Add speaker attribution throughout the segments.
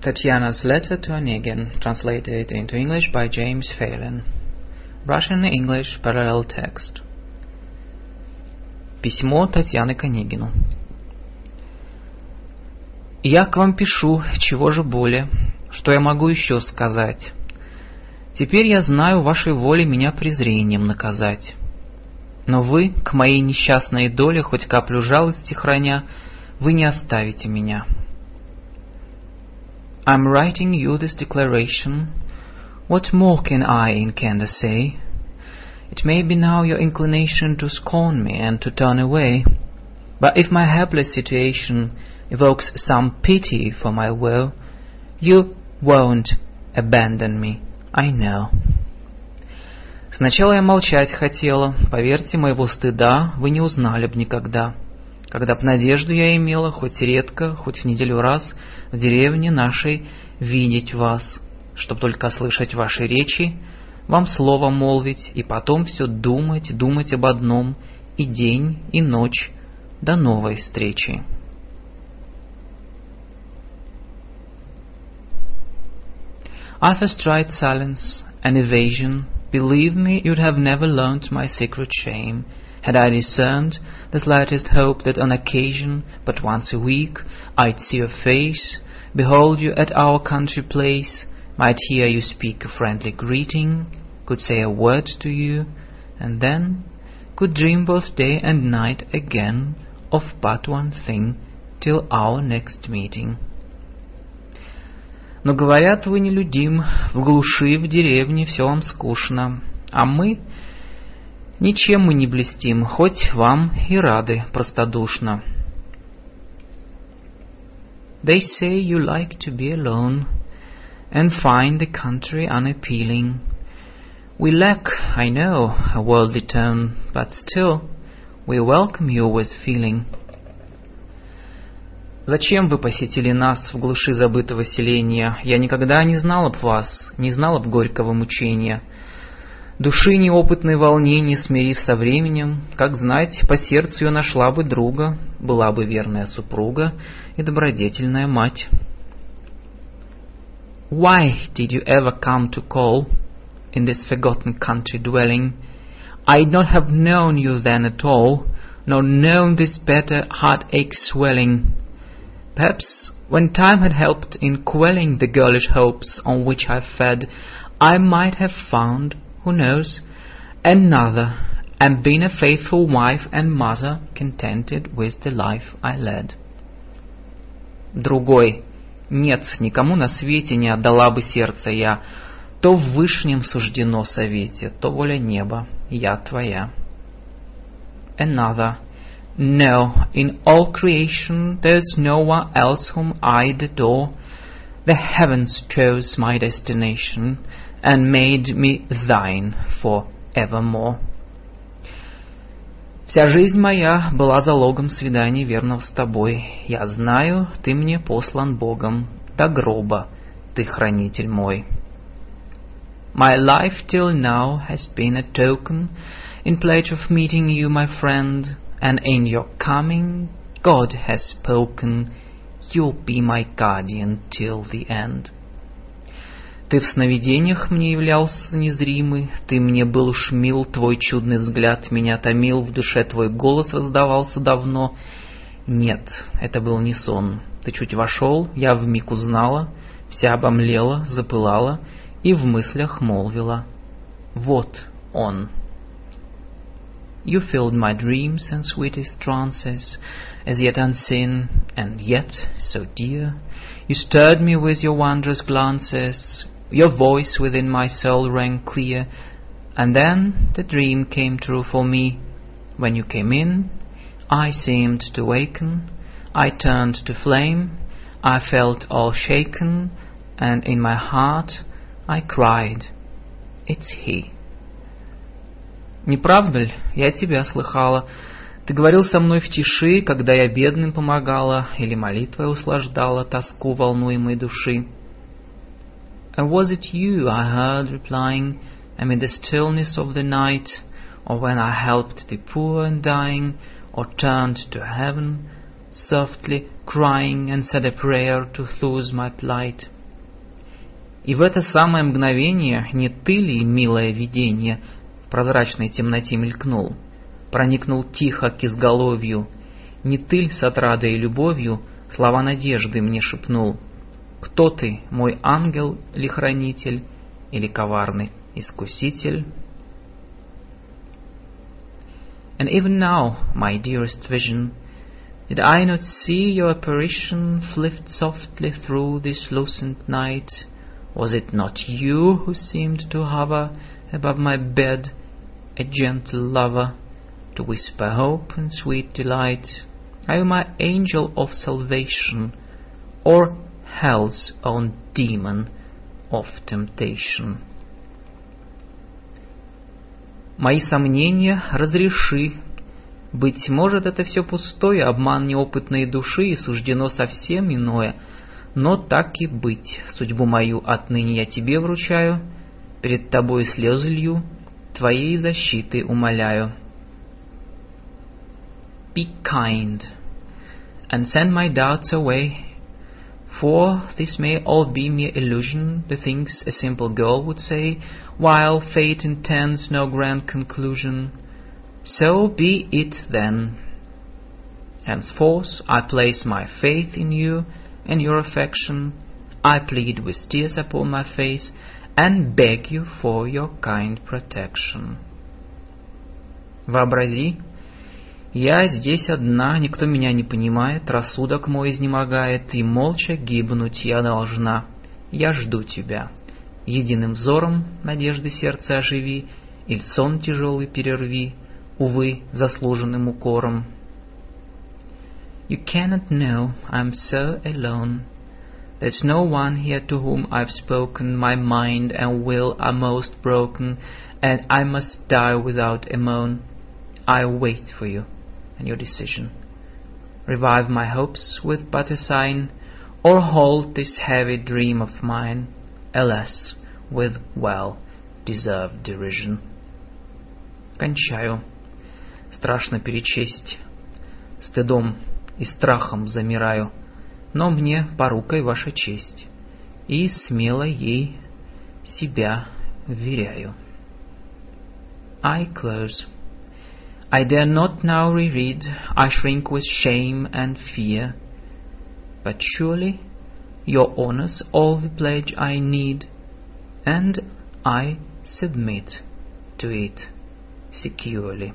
Speaker 1: Tatiana's Letter to Onegin, translated into English by James Phelan. Russian-English parallel text. Письмо Татьяны к Онегину. Я к вам пишу, чего же более, что я могу еще сказать. Теперь я знаю вашей воле меня презрением наказать. Но вы, к моей несчастной доле, хоть каплю жалости храня, вы не оставите меня. I'm writing you this declaration. What more can I in candor say? It may be now your inclination to scorn me and to turn away, but if my helpless situation evokes some pity for my woe, you won't abandon me, I know. Сначала я молчать хотела, поверьте, моего стыда вы не узнали б никогда. Когда б надежду я имела, хоть редко, хоть в неделю раз, в деревне нашей видеть вас, чтоб только слышать ваши речи, вам слово молвить, и потом все думать, думать об одном, и день, и ночь, до новой встречи. I first tried silence and evasion. Believe me, you'd have never learnt my secret shame, had I discerned the slightest hope that on occasion, but once a week, I'd see your face, behold you at our country place, might hear you speak a friendly greeting, could say a word to you, and then could dream both day and night again of but one thing till our next meeting. Но говорят, вы нелюдим, в глуши, в деревне все вам скучно, а мы ничем мы не блестим, хоть вам и рады простодушно. They say you like to be alone and find the country unappealing. We lack, I know, a worldly tone, but still we welcome you with feeling. Зачем вы посетили нас в глуши забытого селения? Я никогда не знал об вас, не знал об горького мучения. Души неопытной волнений, смирив со временем, как знать, по сердцу ее нашла бы друга, была бы верная супруга и добродетельная мать. Why did you ever come to call in this forgotten country dwelling? I'd not have known you then at all, nor known this better heartache swelling. Perhaps when time had helped in quelling the girlish hopes on which I fed, I might have found, who knows, another, and been a faithful wife and mother, contented with the life I led. Другой. Нет, никому на свете не отдала бы сердце я. То в вышнем суждено совете, то воля неба, я твоя. Another. No, in all creation there's no one else whom I'd adore. The heavens chose my destination and made me thine for evermore. Вся жизнь моя была залогом свиданий верного с тобой. Я знаю, ты мне послан Богом, до гроба ты хранитель мой. My life till now has been a token in pledge of meeting you, my friend, and in your coming God has spoken, you'll be my guardian till the end. Ты в сновидениях мне являлся незримый, Ты мне был уж мил, Твой чудный взгляд меня томил, В душе Твой голос раздавался давно. Нет, это был не сон. Ты чуть вошел, я вмиг узнала, Вся обомлела, запылала И в мыслях молвила. Вот он. You filled my dreams and sweetest trances, as yet unseen, and yet so dear. You stirred me with your wondrous glances, your voice within my soul rang clear, and then the dream came true for me. When you came in, I seemed to waken, I turned to flame, I felt all shaken, and in my heart I cried, It's he. Не правда ли? Я тебя слыхала. Ты говорил со мной в тиши, когда я бедным помогала, или молитвой услаждала тоску волнуемой души. And was it you I heard replying amid the stillness of the night, or when I helped the poor and dying, or turned to heaven, softly crying and said a prayer to soothe my plight. И в это самое мгновение не ты ли, милое видение, в прозрачной темноте мелькнул, проникнул тихо к изголовью, не ты ли с отрадой и любовью слова надежды мне шепнул? Кто ты, мой ангел ли хранитель или коварный искуситель? And even now, my dearest vision, did I not see your apparition flit softly through this lucent night? Was it not you who seemed to hover above my bed, a gentle lover, to whisper hope and sweet delight? Are you my angel of salvation, or hell's own demon of temptation? Мои сомнения разреши. Быть может, это все пустое, обман неопытной души, и суждено совсем иное. Но так и быть, судьбу мою отныне я тебе вручаю, перед тобой слезы лью, твоей защиты умоляю. Be kind, and send my doubts away, For this may all be mere illusion, the things a simple girl would say, while fate intends no grand conclusion. So be it then. Henceforth I place my faith in you and your affection. I plead with tears upon my face and beg you for your kind protection. Вообрази, Я здесь одна, никто меня не понимает, рассудок мой изнемогает, и молча гибнуть я должна. Я жду тебя. Единым взором надежды сердца оживи, Иль сон тяжелый перерви, увы, заслуженным укором. You cannot know I'm so alone. There's no one here to whom I've spoken, my mind and will are most broken, and I must die without a moan. I wait for you. And your decision. Revive my hopes with but a sign, or hold this heavy dream of mine, alas, with well-deserved derision. Кончаю. Страшно перечесть. Стыдом и страхом замираю, но мне порукой ваша честь, и смело ей себя вверяю. I close. I dare not now reread, I shrink with shame and fear. But surely your honour's all the pledge I need, and I submit to it securely.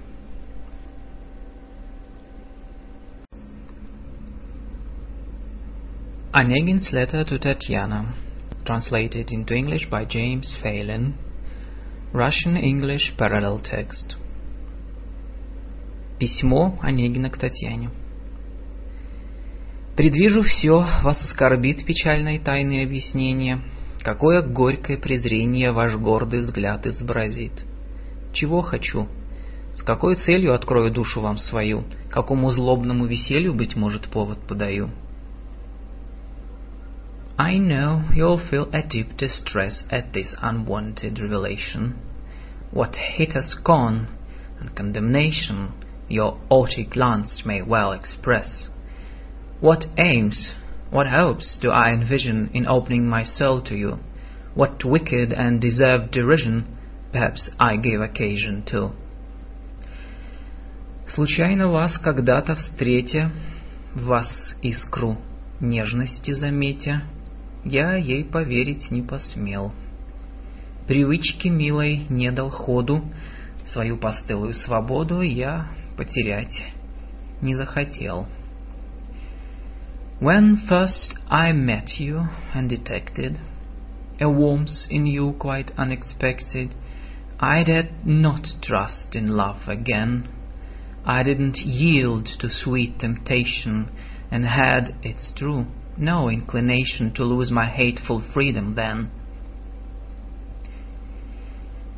Speaker 1: Onegin's letter to Tatiana, translated into English by James Phelan, Russian-English parallel text. Письмо Онегина к Татьяне. Предвижу все, вас оскорбит печальное тайное объяснение, какое горькое презрение ваш гордый взгляд изобразит. Чего хочу? С какой целью открою душу вам свою? Какому злобному веселью, быть может, повод подаю? I know you'll feel a deep distress at this unwanted revelation. What hate has gone, and condemnation your haughty glance may well express. What aims, what hopes do I envision in opening my soul to you? What wicked and deserved derision perhaps I gave occasion to? Случайно вас когда-то встретя, вас искру нежности заметя, я ей поверить не посмел. Привычки милой не дал ходу, свою постылую свободу я потерять не захотел. When first I met you and detected a warmth in you quite unexpected, I dared not trust in love again. I didn't yield to sweet temptation and had, it's true, no inclination to lose my hateful freedom then.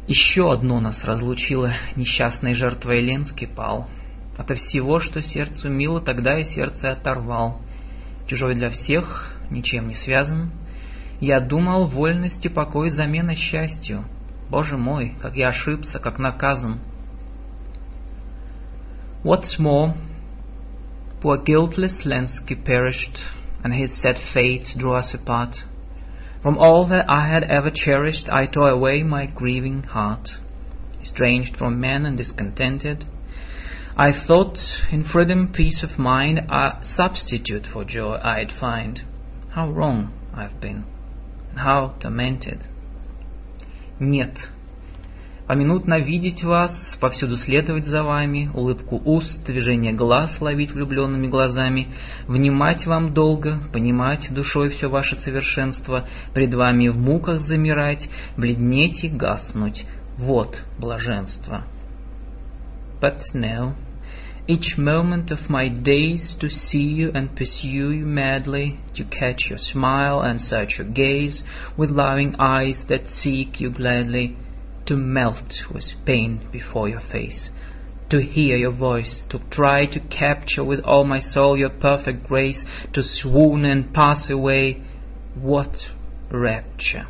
Speaker 1: Еще одно нас разлучило, несчастной жертвой Ленский пал. Ото всего, что сердцу мило, тогда и сердце оторвал. Чужой для всех, ничем не связан. Я думал, вольность и покой замена счастью. Боже мой, как я ошибся, как наказан. What's more, Poor guiltless Lenski perished, and his sad fate drew us apart. From all that I had ever cherished, I tore away my grieving heart. Estranged from men and discontented, I thought in freedom, peace of mind, a substitute for joy I'd find. How wrong I've been, and how tormented. Нет, поминутно видеть вас, повсюду следовать за вами, улыбку уст, движение глаз ловить влюбленными глазами, внимать вам долго, понимать душой все ваше совершенство, пред вами в муках замирать, бледнеть и гаснуть. Вот блаженство. But no, each moment of my days to see you and pursue you madly, to catch your smile and search your gaze with loving eyes that seek you gladly, to melt with pain before your face, to hear your voice, to try to capture with all my soul your perfect grace, to swoon and pass away. What rapture!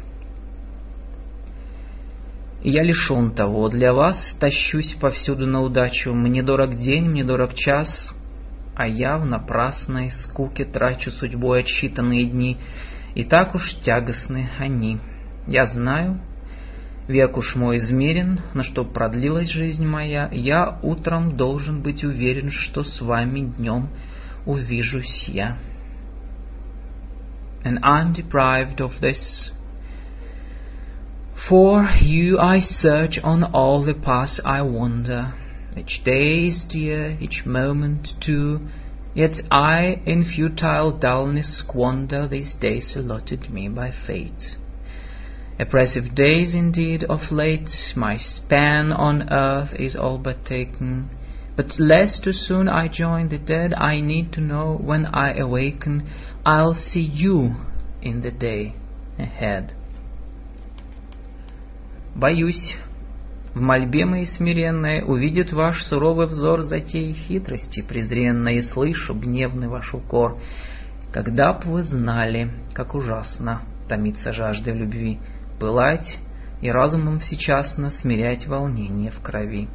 Speaker 1: Я лишен того, для вас тащусь повсюду на удачу, мне дорог день, мне дорог час, а я в напрасной скуке трачу судьбой отсчитанные дни, и так уж тягостны они. Я знаю, век уж мой измерен, но чтоб продлилась жизнь моя, я утром должен быть уверен, что с вами днем увижусь я. And I'm deprived of this For you I search on all the paths I wander. Each day is dear, each moment too. Yet I in futile dullness squander these days allotted me by fate. Oppressive days indeed of late, my span on earth is all but taken. But lest too soon I join the dead, I need to know when I awaken, I'll see you in the day ahead. Боюсь, в мольбе моей смиренной Увидит ваш суровый взор затеи хитрости презренной, И слышу гневный ваш укор. Когда б вы знали, как ужасно Томиться жаждой любви, Пылать и разумом всечасно Смирять волнение в крови.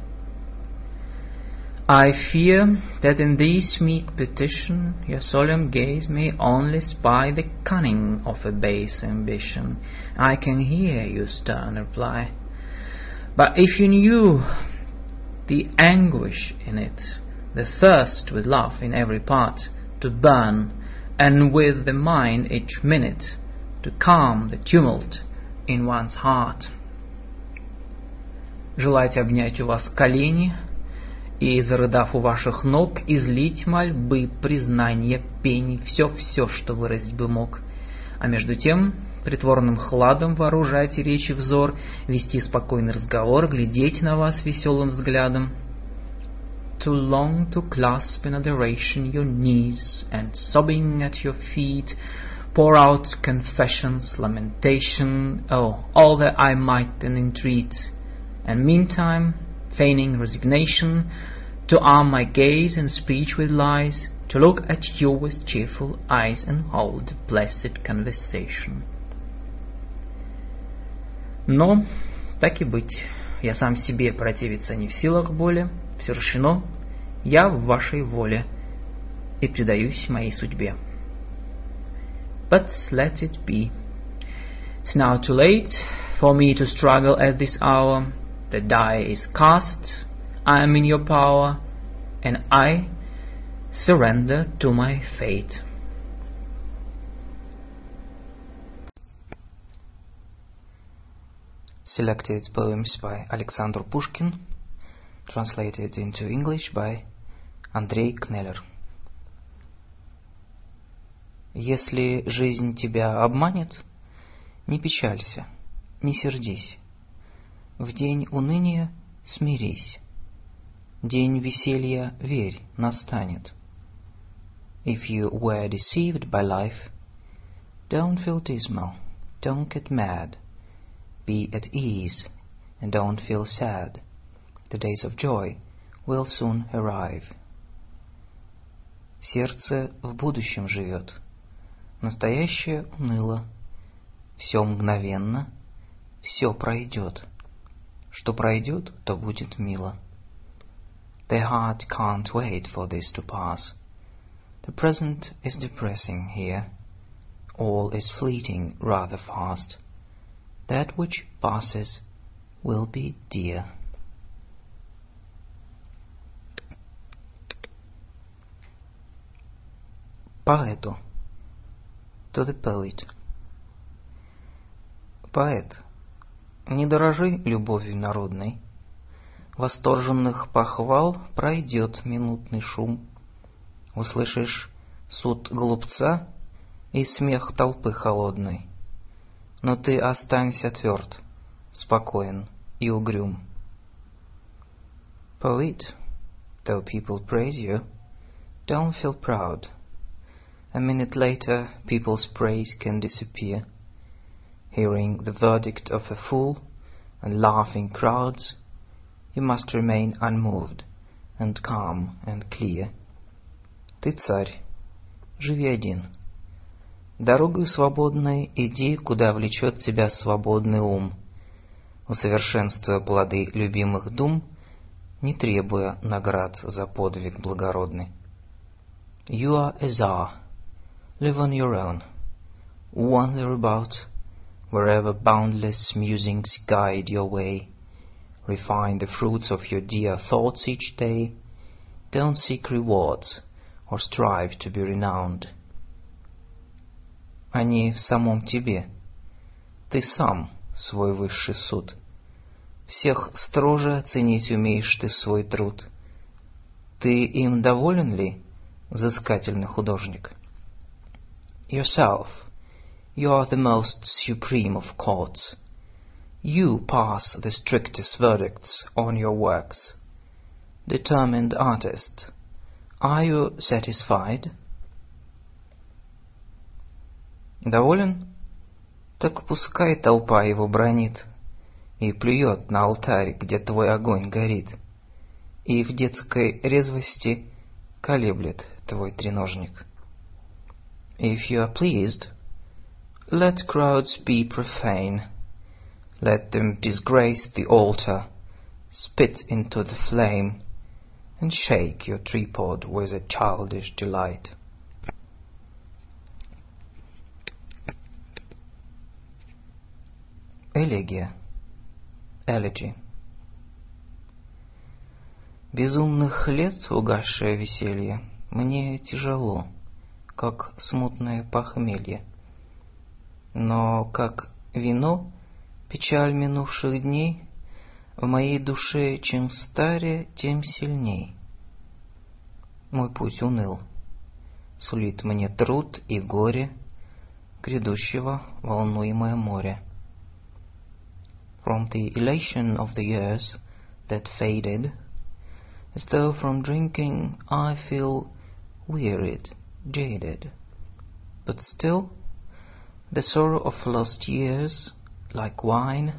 Speaker 1: I fear that in this meek petition your solemn gaze may only spy the cunning of a base ambition. I can hear your stern reply. But if you knew the anguish in it, the thirst with love in every part to burn, and with the mind each minute to calm the tumult in one's heart. Желать обнять у вас колени — и, зарыдав у ваших ног, излить мольбы, признания, пени, все-все, что выразить бы мог. А между тем, притворным хладом вооружать и речи взор, вести спокойный разговор, глядеть на вас веселым взглядом. To long to clasp in adoration your knees, and sobbing at your feet, pour out confessions, lamentation, oh, all that I might then entreat. And meantime, feigning resignation, to arm my gaze and speech with lies, to look at you with cheerful eyes and hold blessed conversation. Но, так и быть, я сам себе противиться не в силах более, все решено, я в вашей воле и предаюсь моей судьбе. but let it be. It's now too late for me to struggle at this hour. The die is cast, I am in your power, and I surrender to my fate.
Speaker 2: Selected poems by Alexander Pushkin, translated into English by Andrei Kneller. Если жизнь тебя обманет, не печалься, не сердись. В день уныния смирись. День веселья, верь, настанет. If you were deceived by life, don't feel dismal, don't get mad. Be at ease and don't feel sad. The days of joy will soon arrive. Сердце в будущем живет. Настоящее уныло. Все мгновенно, все пройдет. Что пройдет, то будет мило. The heart can't wait for this to pass. The present is depressing here. All is fleeting rather fast. That which passes will be dear. Поэту. To the poet. Поэт, не дорожи любовью народной. Восторженных похвал пройдет минутный шум. Услышишь суд глупца и смех толпы холодной. Но ты останься тверд, спокоен и угрюм. Poet, though people praise you, don't feel proud. A minute later, people's praise can disappear. Hearing the verdict of a fool and laughing crowds, you must remain unmoved and calm and clear. Ты царь, живи один. Дорогой свободной иди, куда влечет тебя свободный ум, усовершенствуя плоды любимых дум, не требуя наград за подвиг благородный. You are a czar, Live on your own. Wander about wherever boundless musings guide your way. Refine the fruits of your dear thoughts each day. Don't seek rewards or strive to be renowned. Они в самом тебе. Ты сам свой высший суд. Всех строже оценить умеешь ты свой труд. Ты им доволен ли, взыскательный художник? yourself. You are the most supreme of courts. You pass the strictest verdicts on your works. Determined artist, are you satisfied? Доволен? Так пускай толпа его бронит и плюет на алтарь, где твой огонь горит, и в детской резвости колеблет твой треножник. If you are pleased, let crowds be profane. Let them disgrace the altar, spit into the flame, and shake your tripod with a childish delight. Элегия. Elegy. Безумных лет угасшее веселье, мне тяжело — как смутное похмелье. Но как вино, печаль минувших дней, в моей душе чем старее, тем сильней. Мой путь уныл, сулит мне труд и горе грядущего волнуемое море. From the elation of the years that faded, as though from drinking I feel wearied, jaded. But still, the sorrow of lost years, like wine,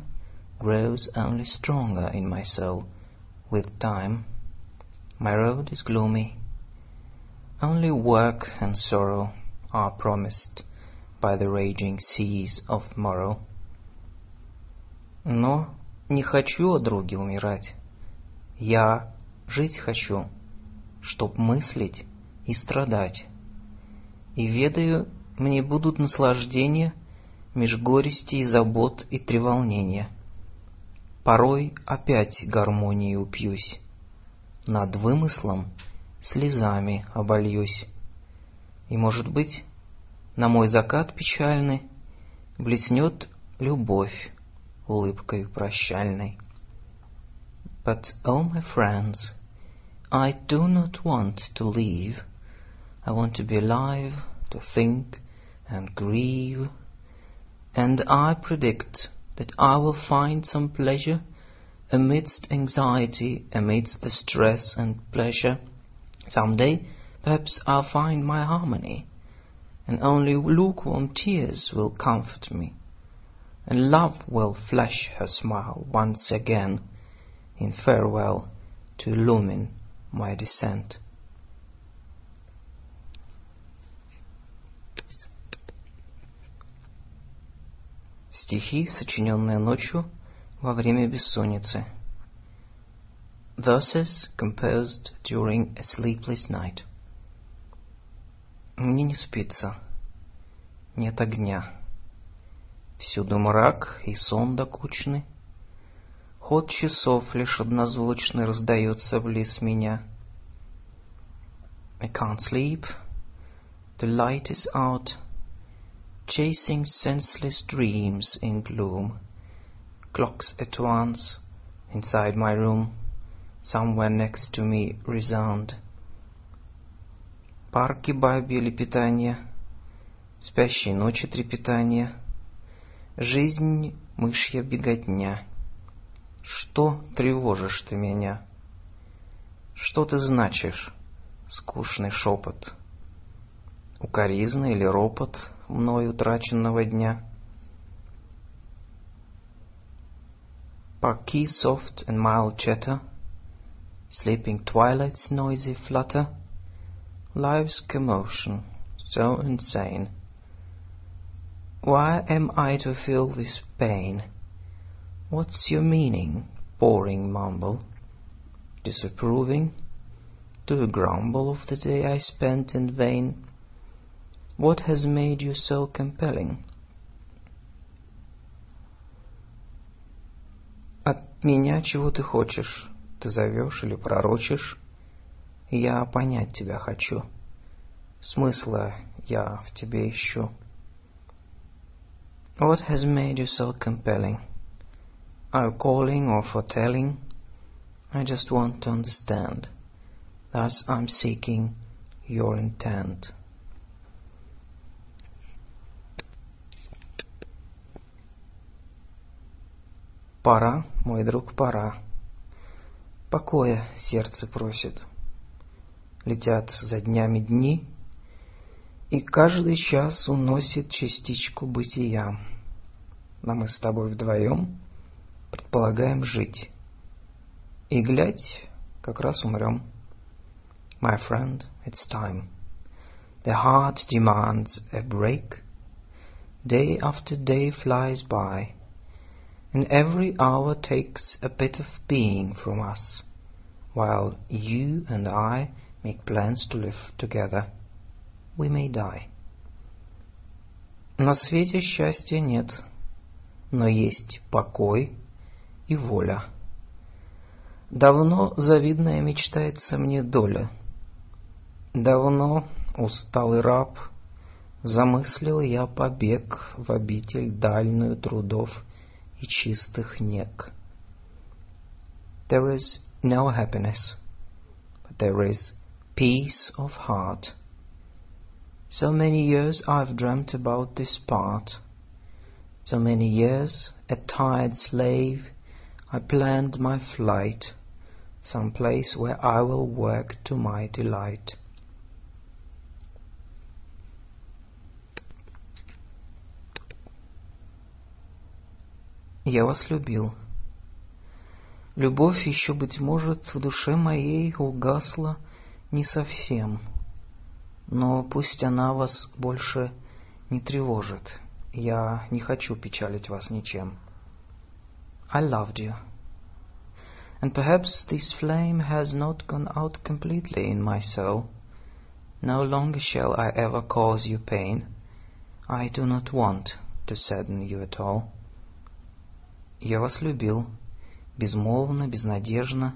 Speaker 2: grows only stronger in my soul with time. My road is gloomy. Only work and sorrow are promised by the raging seas of morrow. Но не хочу, о друге, умирать. Я жить хочу, чтоб мыслить и страдать И ведаю, мне будут наслаждения меж горести и забот и треволнения. Порой опять гармонии упьюсь, над вымыслом слезами обольюсь. И, может быть, на мой закат печальный блеснет любовь улыбкой прощальной. But, oh my friends, I do not want to leave — I want to be alive, to think and grieve. And I predict that I will find some pleasure amidst anxiety, amidst the stress and pleasure. Some day, perhaps I'll find my harmony, and only lukewarm tears will comfort me, and love will flash her smile once again in farewell to illumine my descent. Стихи, сочиненные ночью во время бессонницы. Verses composed during a sleepless night. Мне не спится, нет огня. Всюду мрак и сон докучный. Ход часов лишь однозвучный раздается близ меня. I can't sleep, the light is out, chasing senseless dreams in gloom. Clocks at once, inside my room, somewhere next to me resound. Парки бабье лепетание, спящей ночи трепетание, жизнь мышья беготня. Что тревожишь ты меня? Что ты значишь, скучный шепот? Укоризна или ропот мной утраченного дня? Parquet soft and mild chatter, sleeping twilight's noisy flutter, life's commotion, so insane. Why am I to feel this pain? What's your meaning, boring mumble? Disapproving? Do you grumble of the day I spent in vain? What has made you so compelling? От меня чего ты хочешь? Ты зовешь или пророчишь? Я понять тебя хочу. Смысла я в тебе ищу. What has made you so compelling? Are you calling or foretelling? I just want to understand. Thus I'm seeking your intent. Пора, мой друг, пора. Покоя сердце просит. Летят за днями дни, и каждый час уносит частичку бытия. Но мы с тобой вдвоем предполагаем жить. И глядь, как раз умрем. My friend, it's time. The heart demands a break. Day after day flies by, and every hour takes a bit of being from us, while you and I make plans to live together. We may die. На свете счастья нет, но есть покой и воля. Давно завидная мечтается мне доля. Давно, усталый раб, замыслил я побег в обитель дальную трудов и чистых нек. There is no happiness, but there is peace of heart. So many years I've dreamt about this part. So many years, a tired slave, I planned my flight, some place where I will work to my delight. Я вас любил. Любовь еще, быть может, в душе моей угасла не совсем, но пусть она вас больше не тревожит. Я не хочу печалить вас ничем. I loved you. And perhaps this flame has not gone out completely in my soul. No longer shall I ever cause you pain. I do not want to sadden you at all. Я вас любил, безмолвно, безнадежно,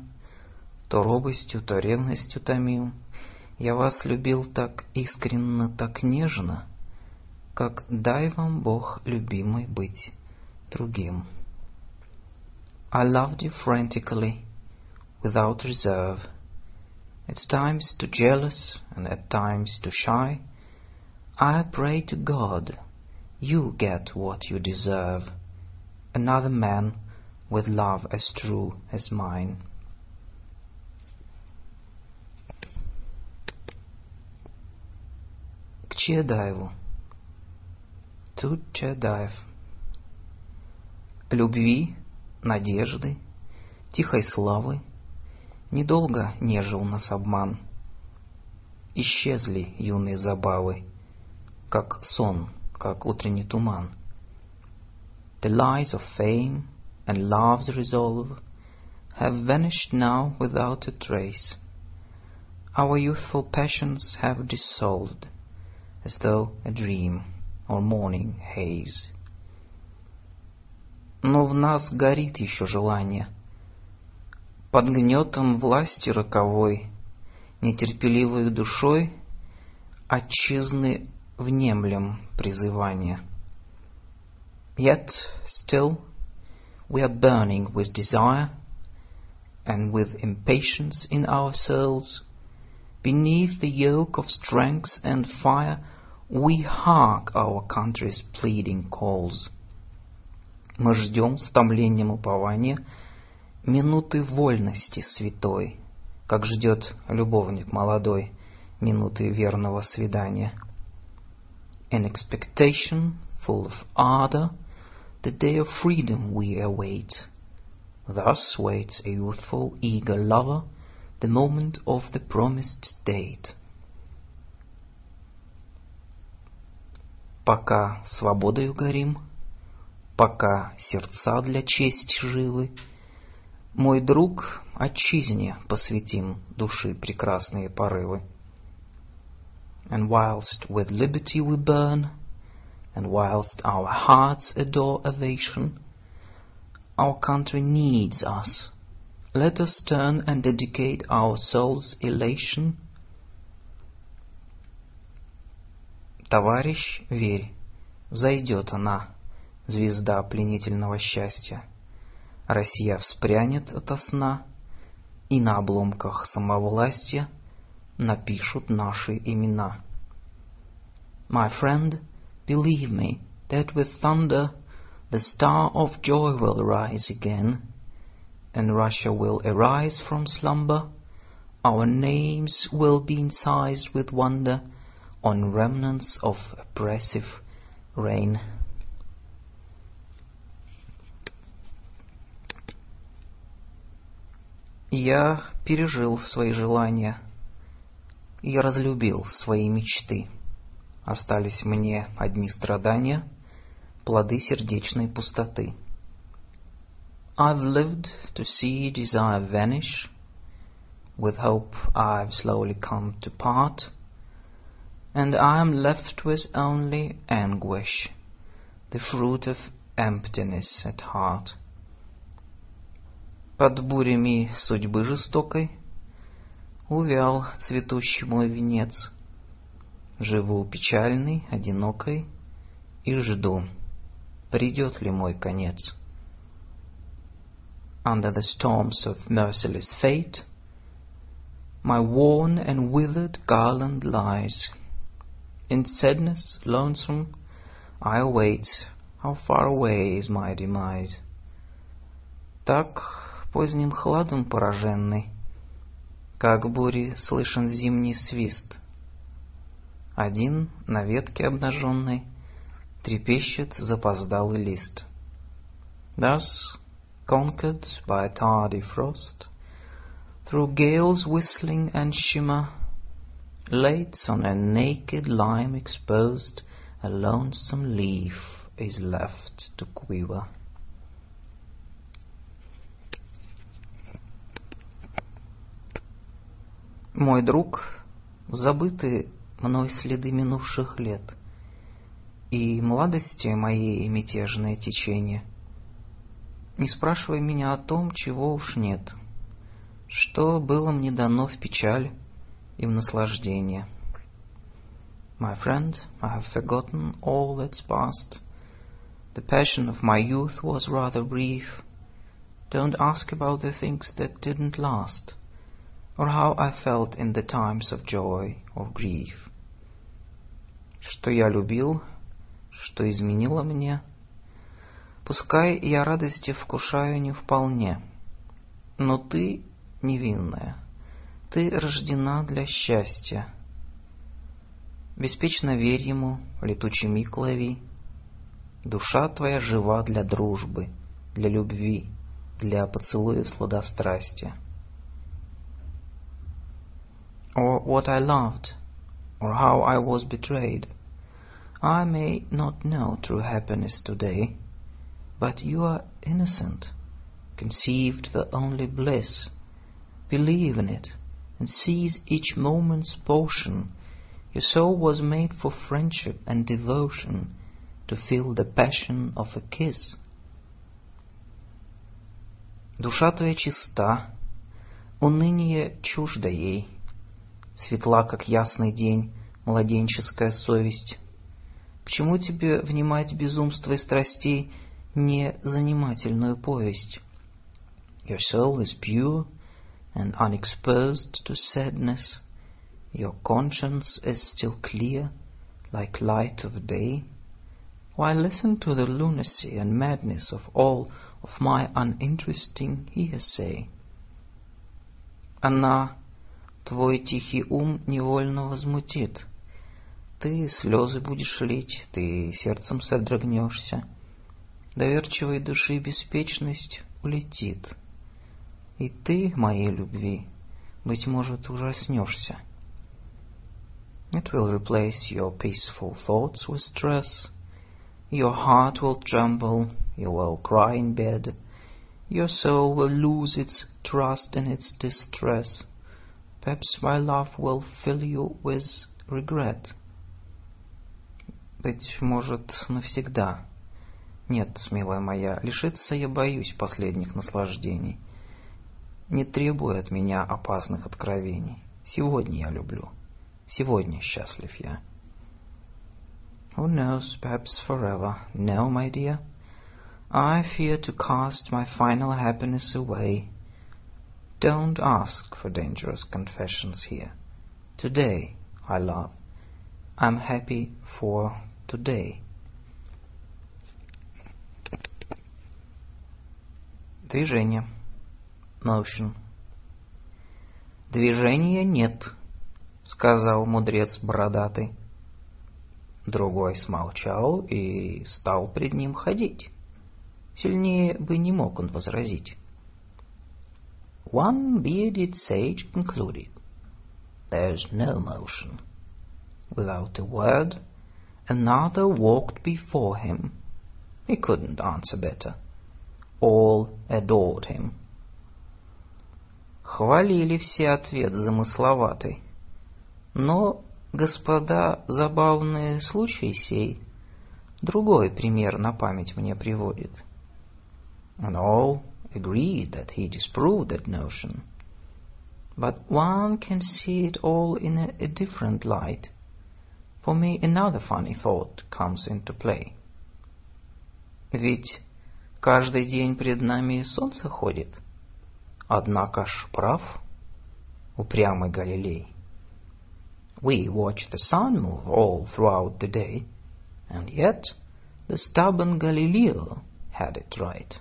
Speaker 2: то робостью, то ревностью томил. Я вас любил так искренно, так нежно, как дай вам Бог, любимый, быть другим. I loved you frantically, without reserve, at times too jealous and at times too shy. I pray to God, you get what you deserve, another man with love as true as mine. К Чаадаеву. Тут Чаадаев. Любви, надежды, тихой славы Недолго нежил нас обман. Исчезли юные забавы, Как сон, как утренний туман. The lies of fame and love's resolve Have vanished now without a trace. Our youthful passions have dissolved, as though a dream or morning haze. Но в нас горит еще желание. Под гнетом власти роковой, нетерпеливой душой, отчизны внемлем призывания. Yet still we are burning with desire and with impatience in our souls. Beneath the yoke of strength and fire, we hark our country's pleading calls. Мы ждем с томлением упования минуты вольности святой, как ждет любовник молодой минуты верного свидания. In expectation, full of ardor, the day of freedom we await. Thus waits a youthful, eager lover the moment of the promised date. Пока свободою горим, пока сердца для чести живы, мой друг, отчизне посвятим души прекрасные порывы. And whilst with liberty we burn, and whilst our hearts adore ovation, our country needs us. Let us turn and dedicate our souls' elation. Товарищ, верь, взойдет она, звезда пленительного счастья. Россия вспрянет ото сна, и на обломках самовластия напишут наши имена. My friend, believe me that with thunder the star of joy will rise again, and Russia will arise from slumber. Our names will be incised with wonder on remnants of oppressive reign. Я пережил свои желания и разлюбил свои мечты. Остались мне одни страдания — плоды сердечной пустоты. I've lived to see desire vanish, with hope I've slowly come to part, and I am left with only anguish, the fruit of emptiness at heart. Под бурями судьбы жестокой увял цветущий мой венец. Живу печальный, одинокой и жду придет ли мой конец. Under the storms of merciless fate, my worn and withered garland lies. In sadness lonesome, I await how far away is my demise. Так поздним хладом пораженный, как бури слышен зимний свист. Один на ветке обнаженной трепещет запоздалый лист. Thus, conquered by tardy frost, through gales whistling and shimmer, late on a naked lime exposed, a lonesome leaf is left to quiver. Мой друг, забыты мной следы минувших лет — и младости моей мятежное течение. Не спрашивай меня о том, чего уж нет, что было мне дано в печаль и в наслаждение. My friend, I have forgotten all that's past. The passion of my youth was rather brief. Don't ask about the things that didn't last, or how I felt in the times of joy or grief. Что я любил, что изменило мне. Пускай я радости вкушаю не вполне, но ты невинная, ты рождена для счастья. Беспечно верь ему, летучий миг лови. Душа твоя жива для дружбы, для любви, для поцелуя сладострастия. Or what I loved, or how I was betrayed — I may not know true happiness today, but you are innocent, conceived for only bliss. Believe in it, and seize each moment's portion. Your soul was made for friendship and devotion, to feel the passion of a kiss. Душа твоя чиста, уныние чуждо ей, Светла, как ясный день, младенческая совесть. К чему тебе внимать безумство и страстей, не занимательную повесть? Your soul is pure and unexposed to sadness. Your conscience is still clear, like light of day. Why listen to the lunacy and madness of all of my uninteresting hearsay? Она твой тихий ум невольно возмутит. Ты слезы будешь лить, ты сердцем содрогнешься. Доверчивой души беспечность улетит. И ты, моей любви, быть может, ужаснешься. It will replace your peaceful thoughts with stress. Your heart will tremble, you will cry in bed. Your soul will lose its trust in its distress. Perhaps my love will fill you with regret. Быть может, навсегда. Нет, милая моя, лишиться я боюсь последних наслаждений. Не требуй от меня опасных откровений. Сегодня я люблю. Сегодня счастлив я. Who knows, perhaps forever. No, my dear. I fear to cast my final happiness away. Don't ask for dangerous confessions here. Today I love. I'm happy for today. Движение. Motion. Движения нет, сказал мудрец бородатый. Другой смолчал и стал пред ним ходить. Сильнее бы не мог он возразить. One bearded sage concluded, There's no motion. Without a word, another walked before him. He couldn't answer better. All adored him. Хвалили все ответ замысловатый. Но, господа, забавные случаи сей другой пример на память мне приводит. And all agreed that he disproved that notion. But one can see it all in a, a different light. For me, another funny thought comes into play. Ведь каждый день пред нами солнце ходит. Однако ж прав упрямый Галилей. We watch the sun move all throughout the day, and yet the stubborn Galileo had it right.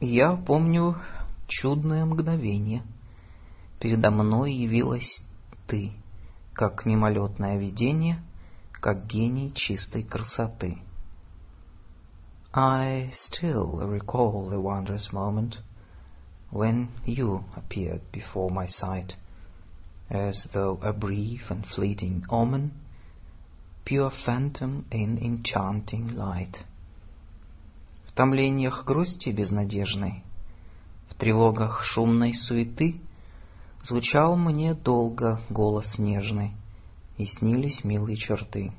Speaker 2: Я помню чудное мгновение. Передо мной явилась ты, как мимолетное видение, как гений чистой красоты. I still recall the wondrous moment when you appeared before my sight, as though a brief and fleeting omen, pure phantom in enchanting light. В томлениях грусти безнадежной, в тревогах шумной суеты звучал мне долго голос нежный, и снились милые черты.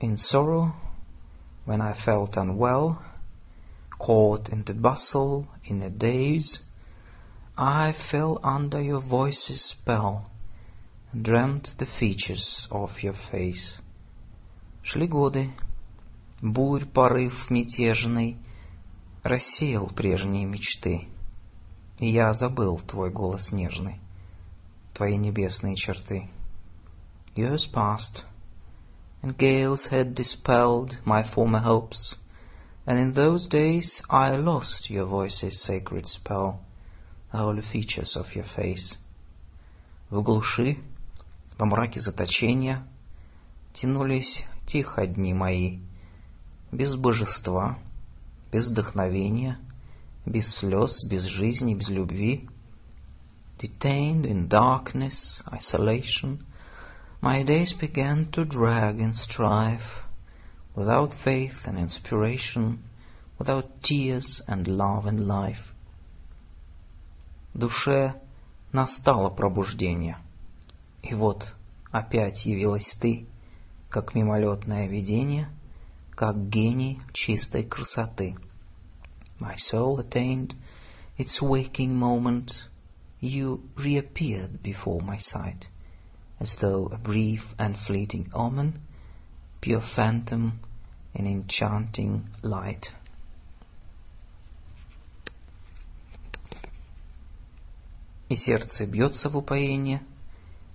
Speaker 2: In sorrow when I felt unwell, caught in the bustle, in a daze, I fell under your voice's spell and dreamt the features of your face. Шли годы, бурь порыв мятежный рассеял прежние мечты, и я забыл твой голос нежный, твои небесные черты. Years passed, and gales had dispelled my former hopes, and in those days I lost your voice's sacred spell, the holy features of your face. В глуши, во мраке заточения, тянулись тихо дни мои, без божества, без вдохновения, без слез, без жизни, без любви. Detained in darkness, isolation, My days began to drag in strife, without faith and inspiration, without tears and love and life. душе настало пробуждение. И вот опять явилась ты, как мимолетное видение, как гений чистой красоты. My soul attained its waking moment, you reappeared before my sight, as though a brief and fleeting omen, pure phantom in enchanting light. И сердце бьется в упоение,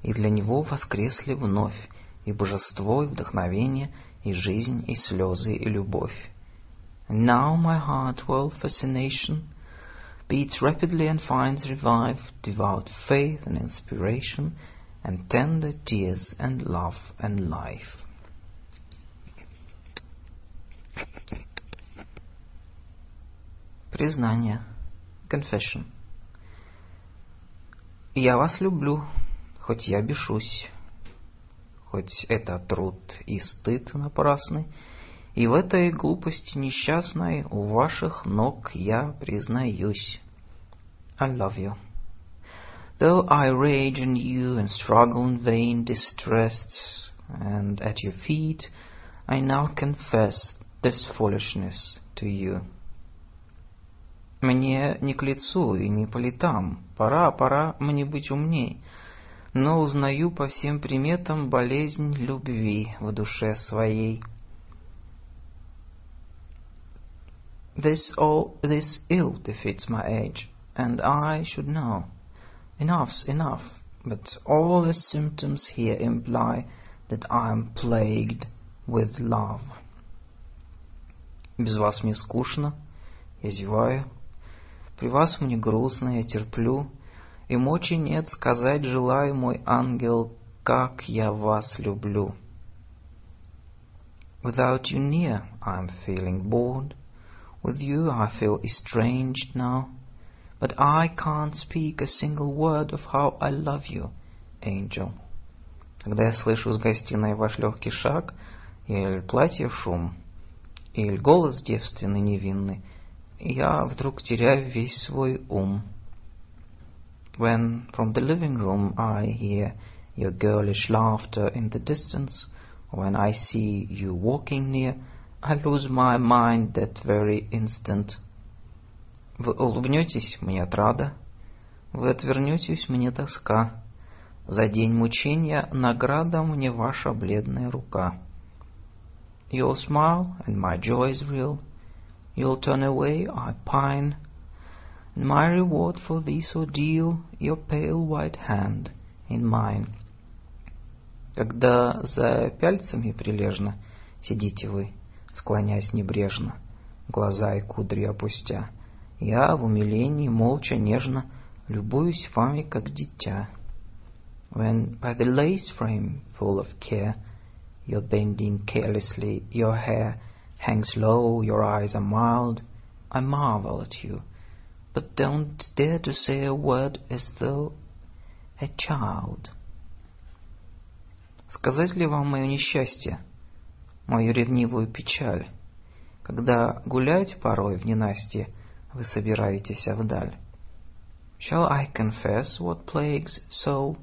Speaker 2: и для него воскресли вновь и божество, и вдохновение, и жизнь, и слезы, и любовь. And now my heart world fascination beats rapidly and finds revive devout faith and inspiration and tender tears and love and life. Признание. Confession. Я вас люблю, хоть я бешусь, Хоть это труд и стыд напрасный, и в этой глупости несчастной у ваших ног я признаюсь. I love you. Though I rage in you and struggle in vain, distressed, and at your feet, I now confess this foolishness to you. Мне не к лицу и не по летам, пора, пора мне быть умней, но узнаю по всем приметам болезнь любви в душе своей. This all this ill befits my age, and I should know. Enough's enough, but all the symptoms here imply that I am plagued with love. Без вас мне скучно, я зеваю, При вас мне грустно, я терплю, И мочи нет сказать желаю, мой ангел, как я вас люблю. Without you near, I'm feeling bored. With you I feel estranged now. But I can't speak a single word of how I love you, angel. Когда я слышу с гостиной ваш легкий шаг, или платье шум, или голос девственный невинный, я вдруг теряю весь свой ум. When from the living room I hear your girlish laughter in the distance, when I see you walking near, I lose my mind that very instant. Вы улыбнетесь, мне отрада, вы отвернетесь, мне тоска. За день мучения награда мне ваша бледная рука. You'll smile, and my joy is real, You'll turn away, I pine. And my reward for this ordeal, your pale white hand in mine. Когда за пяльцами прилежно сидите вы, склоняясь небрежно, глаза и кудри опустя, я в умилении молча нежно любуюсь вами, как дитя. When by the lace frame full of care, you're bending carelessly your hair hangs low, your eyes are mild. I marvel at you, but don't dare to say a word as though a child. Сказать ли вам мое несчастье, мою ревнивую печаль, когда гулять порой в ненастье вы собираетесь вдаль? Shall I confess what plagues soul,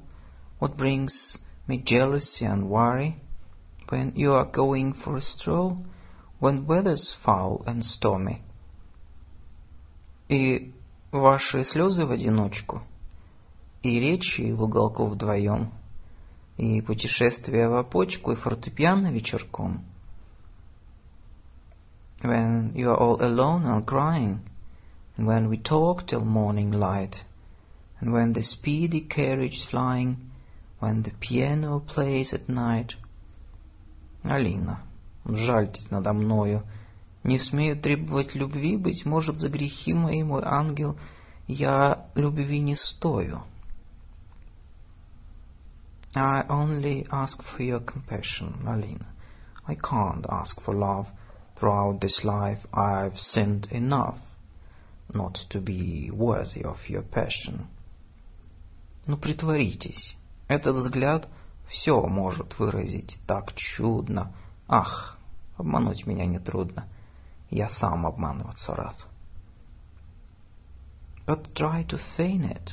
Speaker 2: what brings me jealousy and worry, when you are going for a stroll? when weather's foul and stormy. И ваши слезы в одиночку, и речи в уголку вдвоем, и путешествия в опочку, и фортепиано вечерком. When you are all alone and crying, and when we talk till morning light, and when the speedy carriage flying, when the piano plays at night. Алина. жальтесь надо мною. Не смею требовать любви, быть может, за грехи мои, мой ангел, я любви не стою. I only ask for your compassion, Alina. I can't ask for love. Throughout this life I've sinned enough not to be worthy of your passion. Ну, притворитесь. Этот взгляд все может выразить так чудно. Ах, Обмануть меня нетрудно. Я сам обманываться рад. but try to feign it.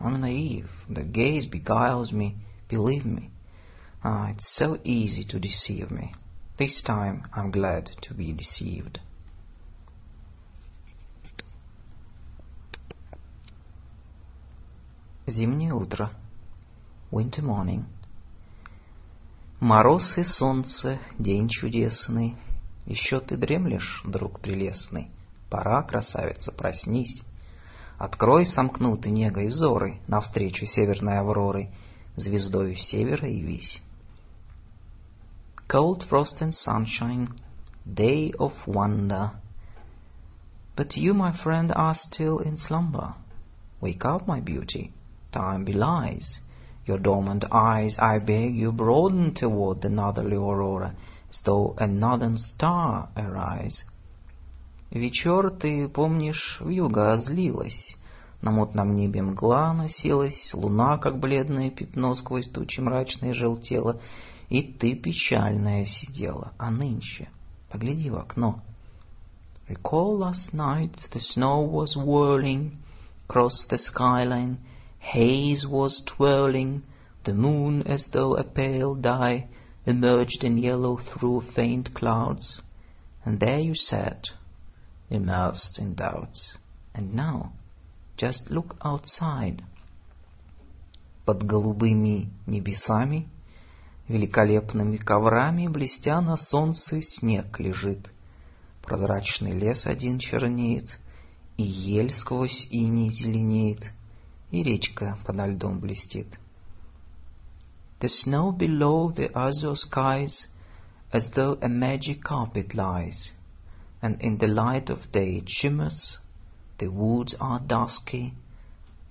Speaker 2: I'm naive. The gaze beguiles me, believe me. Ah, it's so easy to deceive me. This time I'm glad to be deceived. Зимнее утро. Winter morning. Мороз и солнце, день чудесный. Еще ты дремлешь, друг прелестный. Пора, красавица, проснись. Открой сомкнуты негой взоры Навстречу северной авроры, Звездою севера явись. Cold frost and sunshine, day of wonder. But you, my friend, are still in slumber. Wake up, my beauty, time belies. Your dormant eyes, I beg you, broaden toward the northerly aurora, as though a northern star arise. Вечер, ты помнишь, вьюга озлилась, на мутном небе мгла носилась, луна, как бледное пятно, сквозь тучи мрачные желтела, и ты печальная сидела, а нынче, погляди в окно. Recall last night the snow was whirling across the skyline, haze was twirling, the moon, as though a pale dye, emerged in yellow through faint clouds, and there you sat, immersed in doubts. And now, just look outside. Под голубыми небесами Великолепными коврами, блестя на солнце, снег лежит. Прозрачный лес один чернеет, И ель сквозь иней зеленеет, И речка подо льдом блестит. The snow below the azure skies, As though a magic carpet lies, And in the light of day it shimmers, The woods are dusky,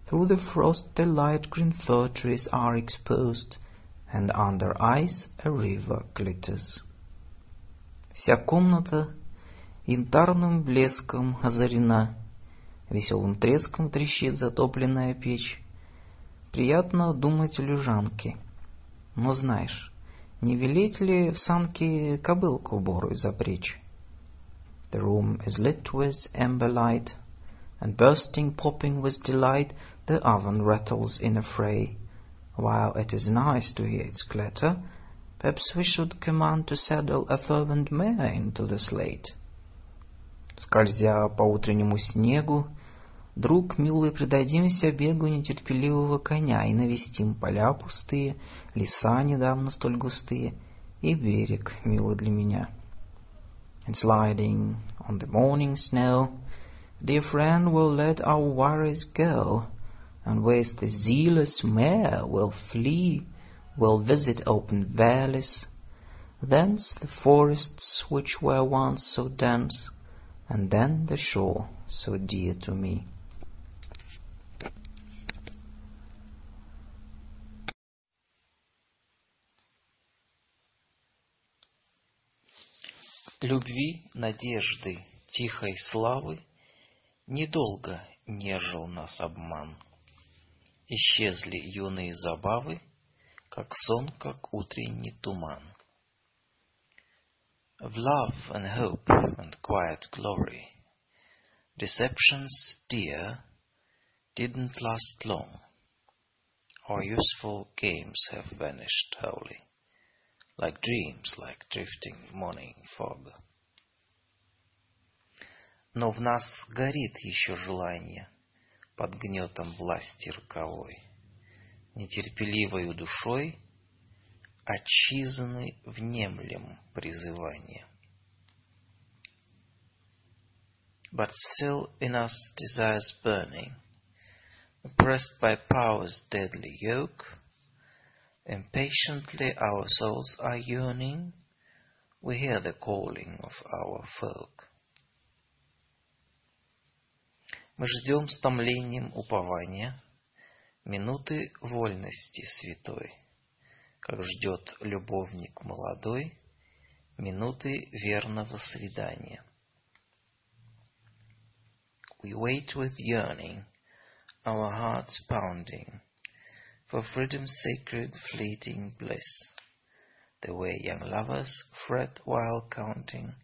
Speaker 2: Through the frost the light green fir trees are exposed, and under ice a river glitters. Вся комната янтарным блеском озарена, веселым треском трещит затопленная печь. Приятно думать о лежанке. Но знаешь, не велеть ли в санке кобылку бору запречь? The room is lit with amber light, and bursting, popping with delight, the oven rattles in a fray. While it is nice to hear its clatter, perhaps we should command to saddle a fervent mare into the slate. Скользя по утреннему снегу, друг милый, предадимся бегу нетерпеливого коня и навестим поля пустые, леса недавно столь густые и берег, милый для меня. And sliding on the morning snow, dear friend, we'll let our worries go, and with the zealous mare will flee, will visit open valleys, thence the forests which were once so dense, and then the shore so dear to me.
Speaker 3: Любви, надежды, тихой славы Недолго нежил нас обман — Исчезли юные забавы, Как сон, как утренний туман. Of love and hope and quiet glory, Deceptions dear didn't last long. Our useful games have vanished wholly, Like dreams, like drifting morning fog. Но в нас горит еще желание под гнетом власти роковой, нетерпеливою душой отчизны внемлем призывание. But still in us desires burning, oppressed by power's deadly yoke, impatiently our souls are yearning, we hear the calling of our folk. Мы ждем с томлением упования Минуты вольности святой, Как ждет любовник молодой Минуты верного свидания. We wait with yearning, our hearts pounding, For freedom's sacred fleeting bliss, The way young lovers fret while counting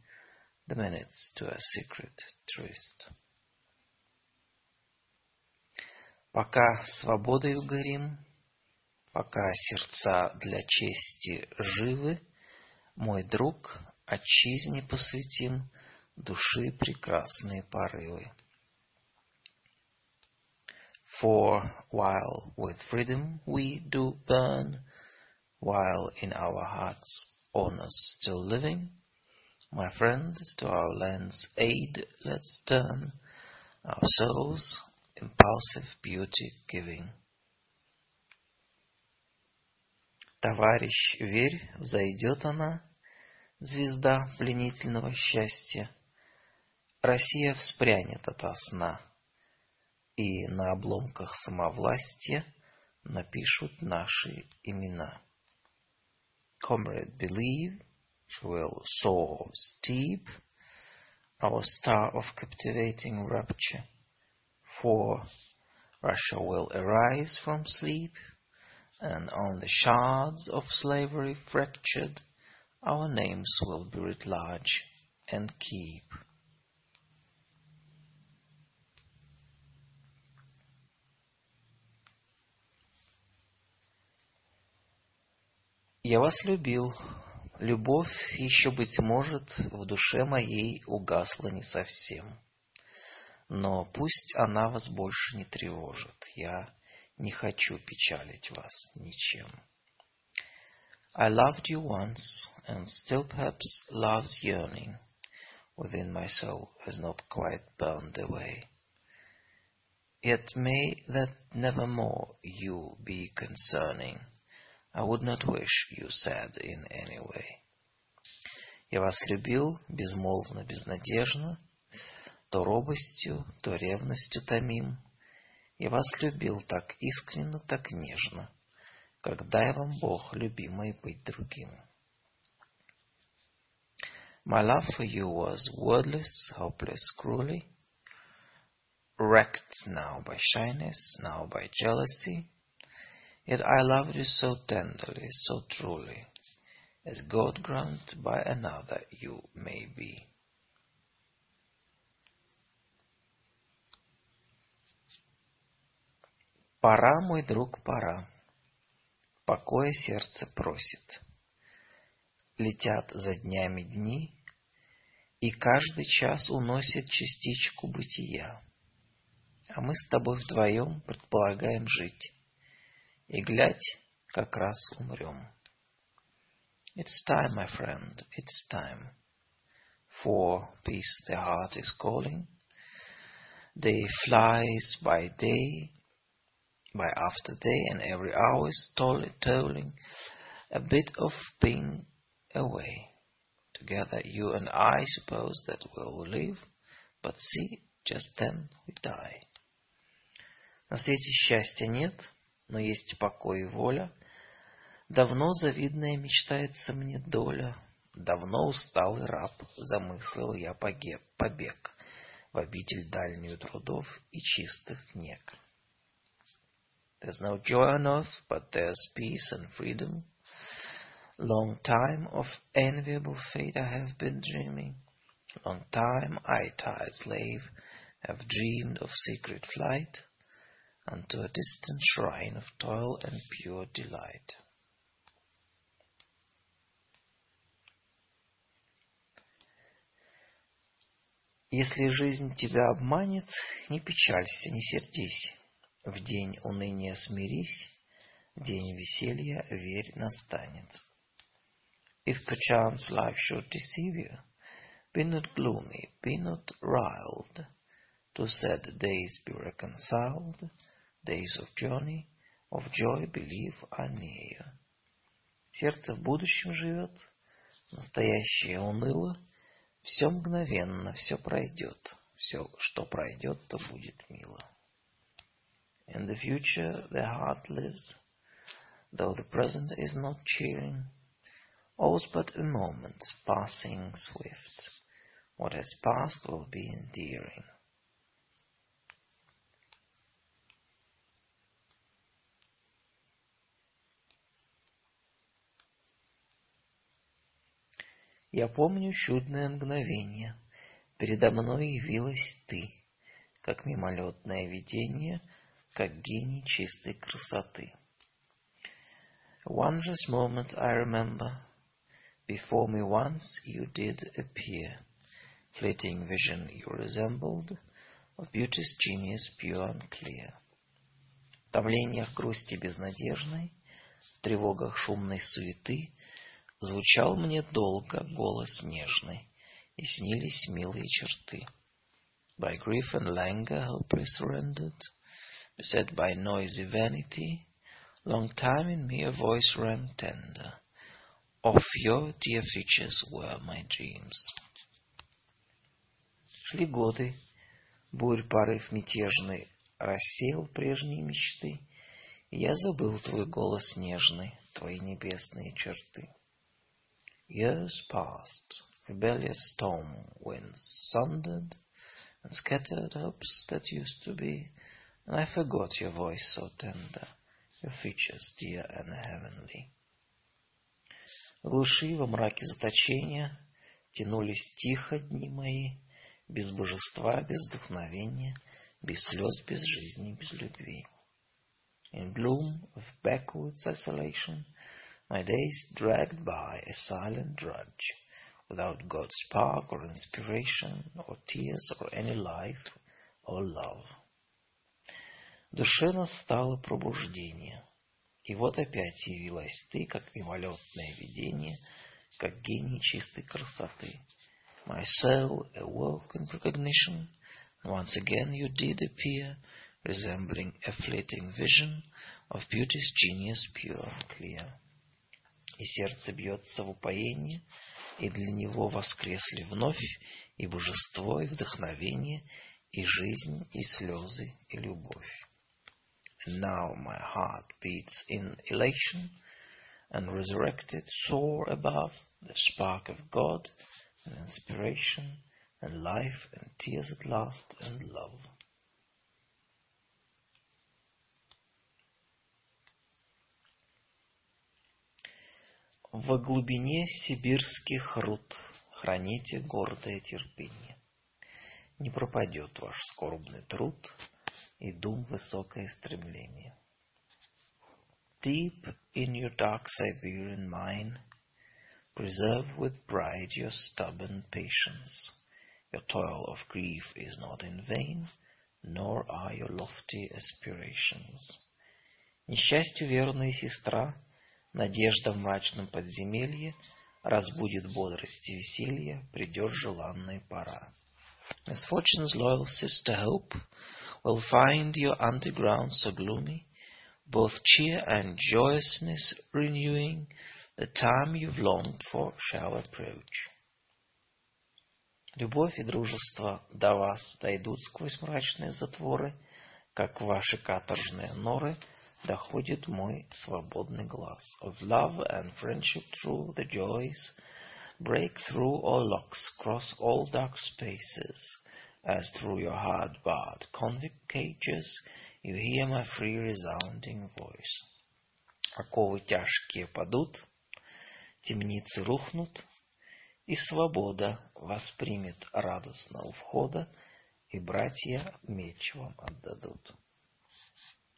Speaker 3: The minutes to a secret tryst. Пока свободою горим, пока сердца для чести живы, мой друг, отчизне посвятим души прекрасные порывы. For while with freedom we do burn, while in our hearts honor's still living, my friend, to our land's aid let's turn, our souls impulsive beauty giving. Товарищ, верь, взойдет она, звезда пленительного счастья. Россия вспрянет ото сна, и на обломках самовластия напишут наши имена. Comrade, believe, she will soar steep, our star of captivating rapture, for Russia will arise from sleep, and on the shards of slavery fractured, our names will be writ large and keep. Я вас любил. Любовь еще, быть может, в душе моей угасла не совсем. Но пусть она вас больше не тревожит. Я не хочу печалить вас ничем. I loved you once, and still perhaps love's yearning within my soul has not quite burned away. Yet may that nevermore you be concerning. I would not wish you sad in any way. Я вас любил безмолвно, безнадежно, то робостью, то ревностью томим. Я вас любил так искренно, так нежно, как дай вам Бог, любимый, быть другим. My love for you was wordless, hopeless, cruelly, wrecked now by shyness, now by jealousy. Yet I loved you so tenderly, so truly, as God grant by another you may be. Пора, мой друг, пора. Покоя сердце просит. Летят за днями дни, и каждый час уносит частичку бытия. А мы с тобой вдвоем предполагаем жить. И глядь, как раз умрем. It's time, my friend, it's time. For peace the heart is calling. Day flies by day, by after day, and every hour is tolling a bit of pain away. Together you and I suppose that we'll live, but see, just then we die. На свете счастья нет, но есть покой и воля. Давно завидная мечтается мне доля, давно усталый раб замыслил я побег в обитель дальнюю трудов и чистых нег. There's no joy on earth, but there's peace and freedom. Long time of enviable fate I have been dreaming. Long time I, tired slave, have dreamed of secret flight unto a distant shrine of toil and pure delight. Если жизнь тебя обманет, не печалься, не сердись. В день уныния смирись, день веселья верь настанет. If perchance life should deceive you, be not gloomy, be not riled. To sad days be reconciled, days of journey, of joy believe are near. Сердце в будущем живет, настоящее уныло, все мгновенно, все пройдет, все, что пройдет, то будет мило. In the future the heart lives, though the present is not cheering. All's but a moment, passing swift. What has passed will be endearing. Я помню чудное мгновение. Передо мной явилась ты, как мимолетное видение — как гений чистой красоты. Wondrous moment I remember. Before me once you did appear. Fleeting vision you resembled, of beauty's genius pure and clear. В томлениях грусти безнадежной, в тревогах шумной суеты Звучал мне долго голос нежный, и снились милые черты. By grief and languor hopelessly surrendered, beset by noisy vanity, long time in me a voice rang tender. Of your dear features were my dreams. Шли годы, бурь порыв мятежный рассеял прежние мечты, и я забыл твой голос нежный, твои небесные черты. Years passed, rebellious storm winds sundered and scattered hopes that used to be, and I forgot your voice so tender, your features dear and heavenly. В глуши, во мраке заточения тянулись тихо дни мои, без божества, без вдохновения, без слез, без жизни, без любви. In gloom of backwoods isolation, My days dragged by a silent drudge, without God's spark or inspiration, or tears, or any life, or love. В душе настало пробуждение, и вот опять явилась ты, как мимолетное видение, как гений чистой красоты. My soul awoke in recognition, once again you did appear, resembling a fleeting vision of beauty's genius pure and clear. и сердце бьется в упоении, и для него воскресли вновь и божество, и вдохновение, и жизнь, и слезы, и любовь. Now my heart beats in elation, and resurrected soar above the spark of God, and inspiration, and life, and tears at last, and love. Во глубине сибирских руд храните гордое терпение. Не пропадет ваш скорбный труд и дум высокое стремление. Deep in your dark Siberian mine, preserve with pride your stubborn patience. Your toil of grief is not in vain, nor are your lofty aspirations. Несчастью верная сестра — Надежда в мрачном подземелье разбудит бодрость и веселье, придет желанная пора. Misfortune's loyal sister Hope will find your underground so gloomy, both cheer and joyousness renewing, the time you've longed for shall approach. Любовь и дружество до вас дойдут сквозь мрачные затворы, как ваши каторжные норы — доходит мой свободный глаз. Of love and friendship through the joys, break through all locks, cross all dark spaces, as through your hard-barred convict cages you hear my free resounding voice. Оковы тяжкие падут, темницы рухнут, и свобода воспримет радостно у входа, и братья меч вам отдадут.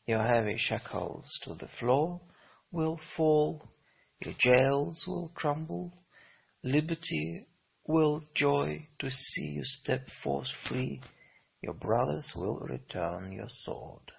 Speaker 3: Your heavy shackles to the floor will fall, your jails will crumble, liberty will joy to see you step forth free, your brothers will return your sword.